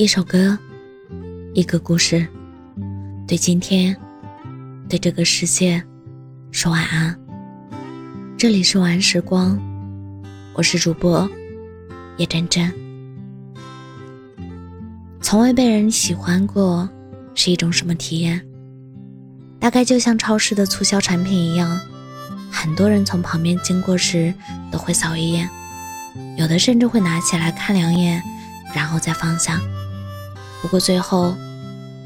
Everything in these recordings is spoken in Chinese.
一首歌，一个故事，对今天，对这个世界，说晚安。这里是晚安时光，我是主播叶真真。从未被人喜欢过，是一种什么体验？大概就像超市的促销产品一样，很多人从旁边经过时都会扫一眼，有的甚至会拿起来看两眼，然后再放下。不过最后，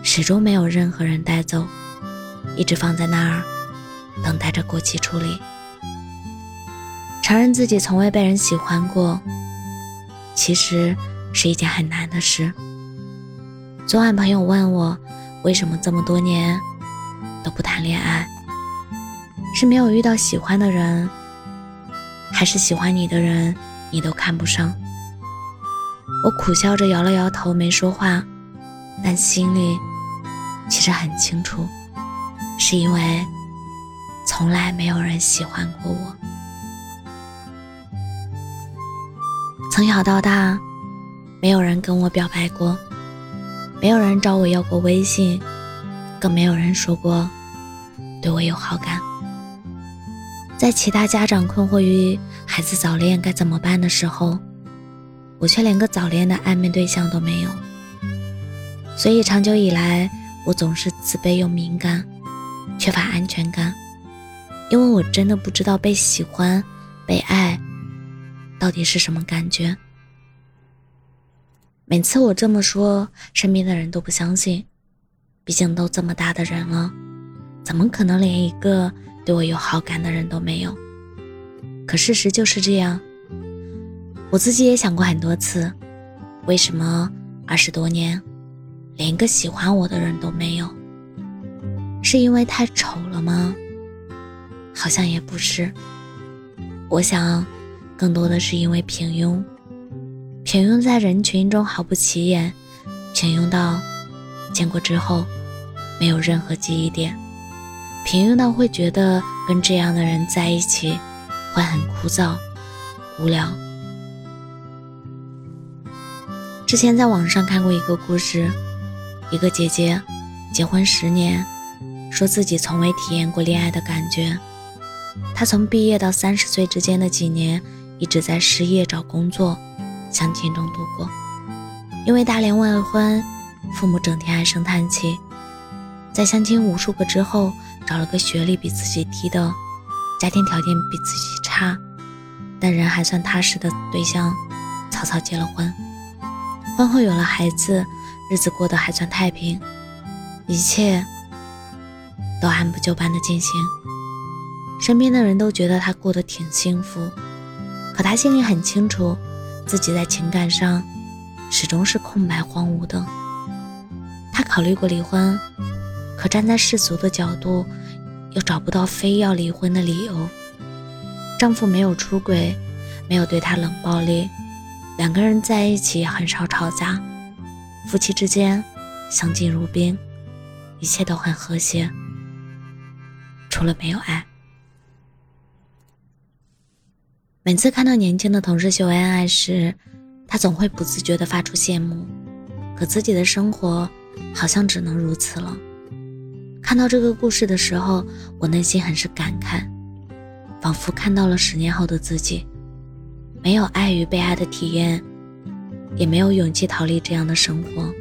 始终没有任何人带走，一直放在那儿，等待着过期处理。承认自己从未被人喜欢过，其实是一件很难的事。昨晚朋友问我，为什么这么多年都不谈恋爱？是没有遇到喜欢的人，还是喜欢你的人你都看不上？我苦笑着摇了摇头，没说话。但心里其实很清楚，是因为从来没有人喜欢过我。从小到大，没有人跟我表白过，没有人找我要过微信，更没有人说过对我有好感。在其他家长困惑于孩子早恋该怎么办的时候，我却连个早恋的暧昧对象都没有。所以长久以来，我总是自卑又敏感，缺乏安全感，因为我真的不知道被喜欢、被爱到底是什么感觉。每次我这么说，身边的人都不相信，毕竟都这么大的人了，怎么可能连一个对我有好感的人都没有？可事实就是这样。我自己也想过很多次，为什么二十多年？连个喜欢我的人都没有，是因为太丑了吗？好像也不是。我想，更多的是因为平庸。平庸在人群中毫不起眼，平庸到见过之后没有任何记忆点，平庸到会觉得跟这样的人在一起会很枯燥、无聊。之前在网上看过一个故事。一个姐姐结婚十年，说自己从未体验过恋爱的感觉。她从毕业到三十岁之间的几年，一直在失业找工作、相亲中度过。因为大龄未婚，父母整天唉声叹气。在相亲无数个之后，找了个学历比自己低的、家庭条件比自己差，但人还算踏实的对象，草草结了婚。婚后有了孩子。日子过得还算太平，一切都按部就班的进行。身边的人都觉得他过得挺幸福，可他心里很清楚，自己在情感上始终是空白荒芜的。他考虑过离婚，可站在世俗的角度，又找不到非要离婚的理由。丈夫没有出轨，没有对她冷暴力，两个人在一起很少吵架。夫妻之间相敬如宾，一切都很和谐，除了没有爱。每次看到年轻的同事秀恩爱时，他总会不自觉地发出羡慕。可自己的生活好像只能如此了。看到这个故事的时候，我内心很是感慨，仿佛看到了十年后的自己，没有爱与被爱的体验。也没有勇气逃离这样的生活，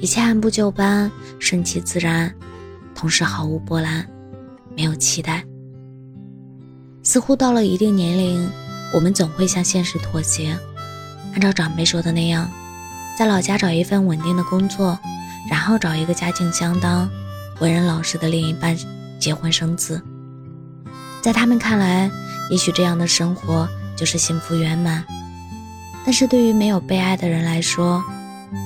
一切按部就班，顺其自然，同时毫无波澜，没有期待。似乎到了一定年龄，我们总会向现实妥协，按照长辈说的那样，在老家找一份稳定的工作，然后找一个家境相当、为人老实的另一半结婚生子。在他们看来，也许这样的生活就是幸福圆满。但是对于没有被爱的人来说，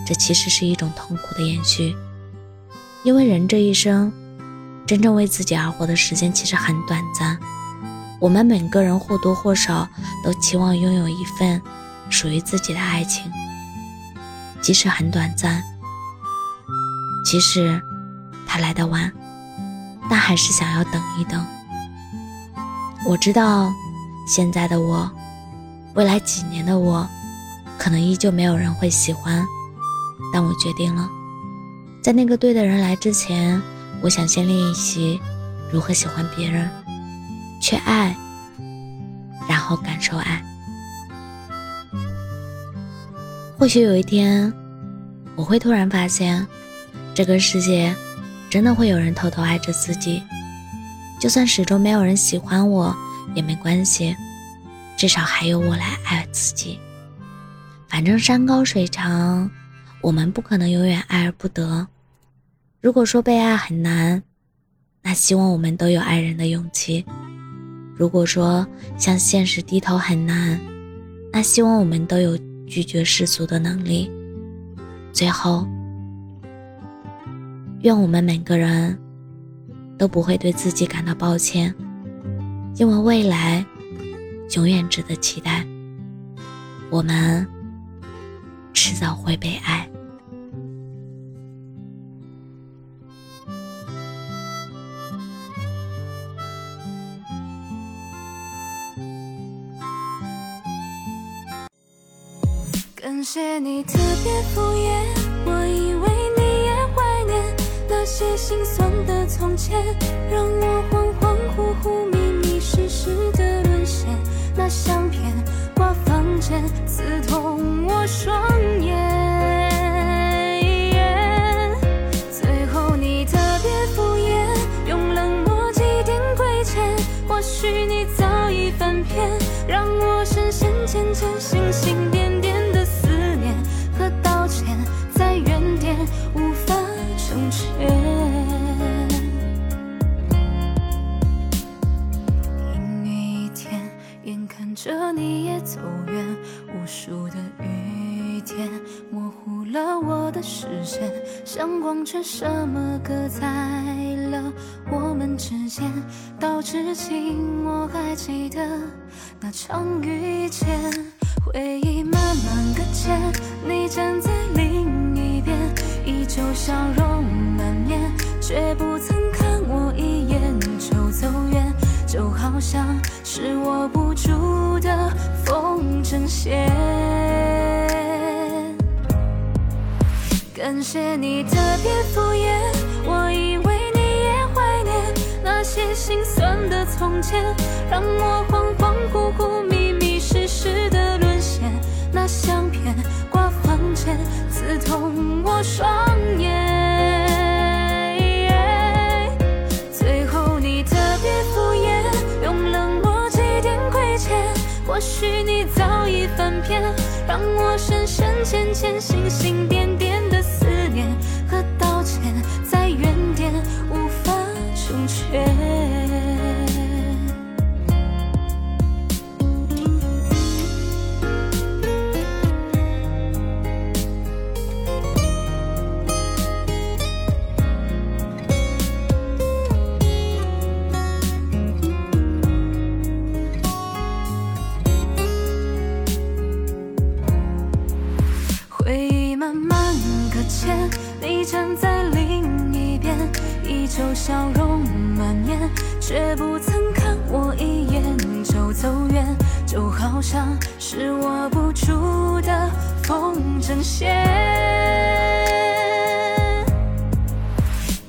这其实是一种痛苦的延续。因为人这一生，真正为自己而活的时间其实很短暂。我们每个人或多或少都期望拥有一份属于自己的爱情，即使很短暂，即使它来得晚，但还是想要等一等。我知道，现在的我，未来几年的我。可能依旧没有人会喜欢，但我决定了，在那个对的人来之前，我想先练习如何喜欢别人，去爱，然后感受爱。或许有一天，我会突然发现，这个世界真的会有人偷偷爱着自己。就算始终没有人喜欢我也没关系，至少还有我来爱自己。反正山高水长，我们不可能永远爱而不得。如果说被爱很难，那希望我们都有爱人的勇气；如果说向现实低头很难，那希望我们都有拒绝世俗的能力。最后，愿我们每个人。都不会对自己感到抱歉，因为未来永远值得期待。我们迟早会被爱。感谢你特别敷衍，我以为你也怀念那些心酸的。从前让我恍恍惚惚、迷迷失失的沦陷，那相片挂房间，刺痛我双让我深陷渐渐星星点点的思念和道歉，在原点无法成全。阴雨天，眼看着你也走远，无数的雨天模糊了我的视线，像光圈什么隔在了我们之间，到至今，我。还记得那场遇见，回忆慢慢搁浅，你站在另一边，依旧笑容满面，却不曾看我一眼就走远，就好像是握不住。的风筝线，感谢你特别敷前，让我恍恍惚惚、迷迷失失的沦陷，那相片挂房间，刺痛我双眼。最后你特别敷衍，用冷漠祭奠亏欠或许你早已翻篇，让我深深浅浅、星星点点的思念站在另一边，依旧笑容满面，却不曾看我一眼就走远，就好像是握不住的风筝线。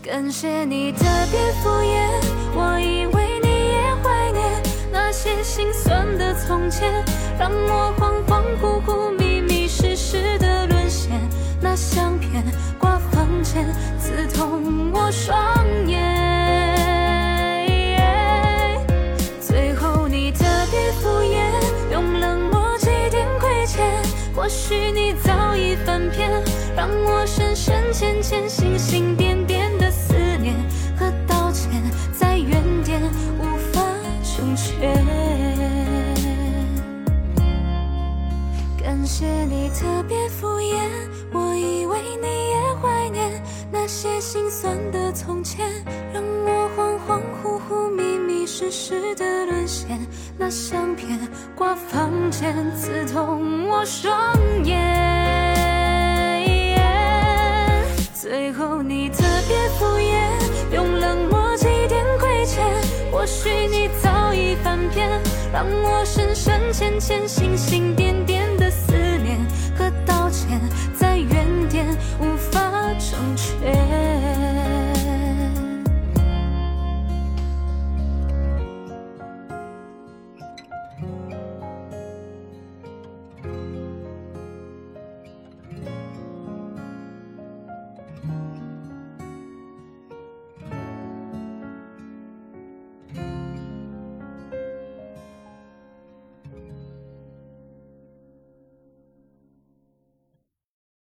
感谢你特别敷衍，我以为你也怀念那些心酸的从前，让我恍恍惚惚、迷迷失失的沦陷。那相片。刺痛我双眼，最后你特别敷衍，用冷漠祭奠亏欠。或许你早已翻篇，让我深深浅浅、星星点点的思念和道歉，在原点无法成全。感谢你特别敷衍，些心酸的从前，让我恍恍惚惚、迷迷失失的沦陷。那相片挂房间，刺痛我双眼。最后你特别敷衍，用冷漠祭奠亏欠。或许你早已翻篇，让我深深浅浅、星星。